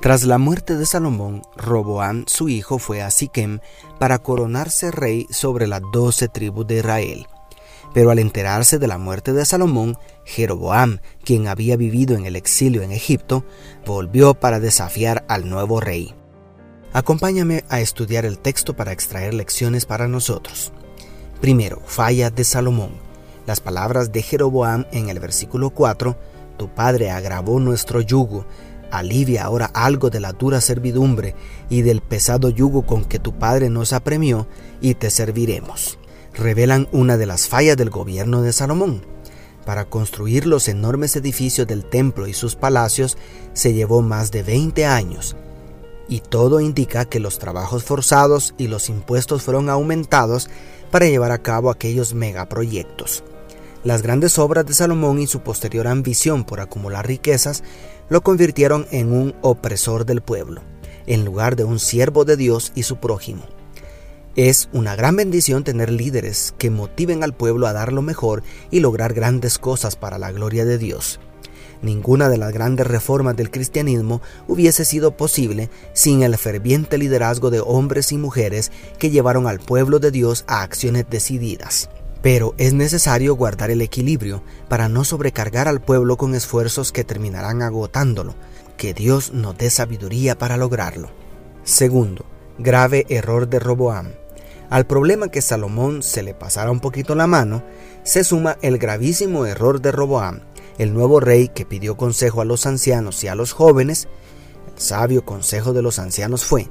tras la muerte de Salomón, Roboán, su hijo, fue a Siquem para coronarse rey sobre las doce tribus de Israel. Pero al enterarse de la muerte de Salomón, Jeroboam, quien había vivido en el exilio en Egipto, volvió para desafiar al nuevo rey. Acompáñame a estudiar el texto para extraer lecciones para nosotros. Primero, falla de Salomón. Las palabras de Jeroboam en el versículo 4, Tu padre agravó nuestro yugo, alivia ahora algo de la dura servidumbre y del pesado yugo con que tu padre nos apremió, y te serviremos. Revelan una de las fallas del gobierno de Salomón. Para construir los enormes edificios del templo y sus palacios se llevó más de 20 años, y todo indica que los trabajos forzados y los impuestos fueron aumentados para llevar a cabo aquellos megaproyectos. Las grandes obras de Salomón y su posterior ambición por acumular riquezas lo convirtieron en un opresor del pueblo, en lugar de un siervo de Dios y su prójimo. Es una gran bendición tener líderes que motiven al pueblo a dar lo mejor y lograr grandes cosas para la gloria de Dios. Ninguna de las grandes reformas del cristianismo hubiese sido posible sin el ferviente liderazgo de hombres y mujeres que llevaron al pueblo de Dios a acciones decididas. Pero es necesario guardar el equilibrio para no sobrecargar al pueblo con esfuerzos que terminarán agotándolo. Que Dios nos dé sabiduría para lograrlo. Segundo, grave error de Roboam. Al problema que Salomón se le pasara un poquito la mano, se suma el gravísimo error de Roboam, el nuevo rey que pidió consejo a los ancianos y a los jóvenes. El sabio consejo de los ancianos fue,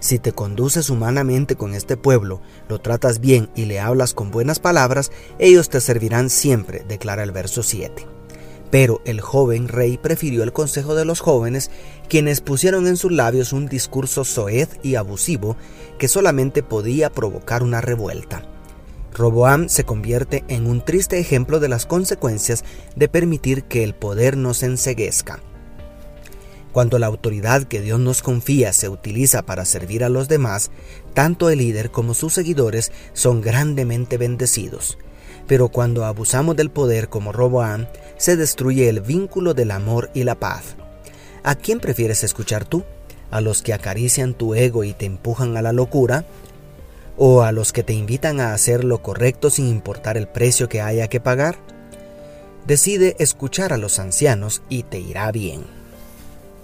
si te conduces humanamente con este pueblo, lo tratas bien y le hablas con buenas palabras, ellos te servirán siempre, declara el verso 7. Pero el joven rey prefirió el consejo de los jóvenes, quienes pusieron en sus labios un discurso soez y abusivo que solamente podía provocar una revuelta. Roboam se convierte en un triste ejemplo de las consecuencias de permitir que el poder nos enseguezca. Cuando la autoridad que Dios nos confía se utiliza para servir a los demás, tanto el líder como sus seguidores son grandemente bendecidos. Pero cuando abusamos del poder como Roboam, se destruye el vínculo del amor y la paz. ¿A quién prefieres escuchar tú? ¿A los que acarician tu ego y te empujan a la locura? ¿O a los que te invitan a hacer lo correcto sin importar el precio que haya que pagar? Decide escuchar a los ancianos y te irá bien.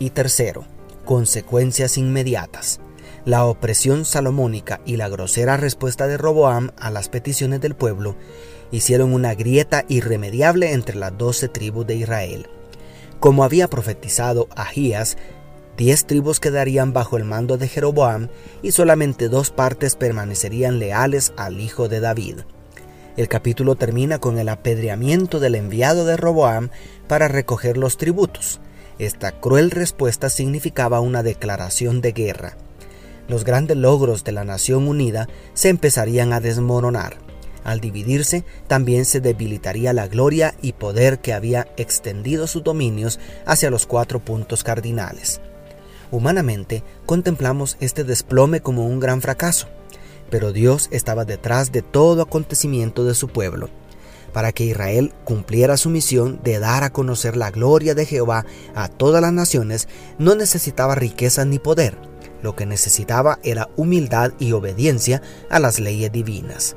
Y tercero, consecuencias inmediatas. La opresión salomónica y la grosera respuesta de Roboam a las peticiones del pueblo hicieron una grieta irremediable entre las doce tribus de Israel. Como había profetizado Ahías, diez tribus quedarían bajo el mando de Jeroboam y solamente dos partes permanecerían leales al hijo de David. El capítulo termina con el apedreamiento del enviado de Roboam para recoger los tributos. Esta cruel respuesta significaba una declaración de guerra. Los grandes logros de la Nación Unida se empezarían a desmoronar. Al dividirse, también se debilitaría la gloria y poder que había extendido sus dominios hacia los cuatro puntos cardinales. Humanamente, contemplamos este desplome como un gran fracaso, pero Dios estaba detrás de todo acontecimiento de su pueblo para que Israel cumpliera su misión de dar a conocer la gloria de Jehová a todas las naciones, no necesitaba riqueza ni poder. Lo que necesitaba era humildad y obediencia a las leyes divinas.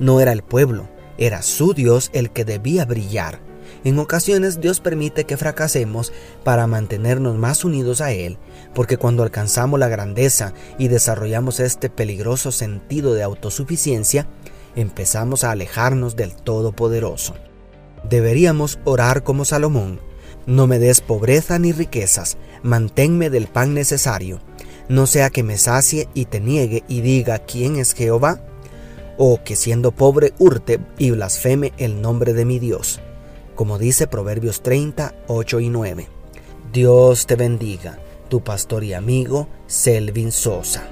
No era el pueblo, era su Dios el que debía brillar. En ocasiones Dios permite que fracasemos para mantenernos más unidos a Él, porque cuando alcanzamos la grandeza y desarrollamos este peligroso sentido de autosuficiencia, empezamos a alejarnos del Todopoderoso. Deberíamos orar como Salomón. No me des pobreza ni riquezas, manténme del pan necesario, no sea que me sacie y te niegue y diga quién es Jehová, o que siendo pobre hurte y blasfeme el nombre de mi Dios, como dice Proverbios 30, 8 y 9. Dios te bendiga, tu pastor y amigo Selvin Sosa.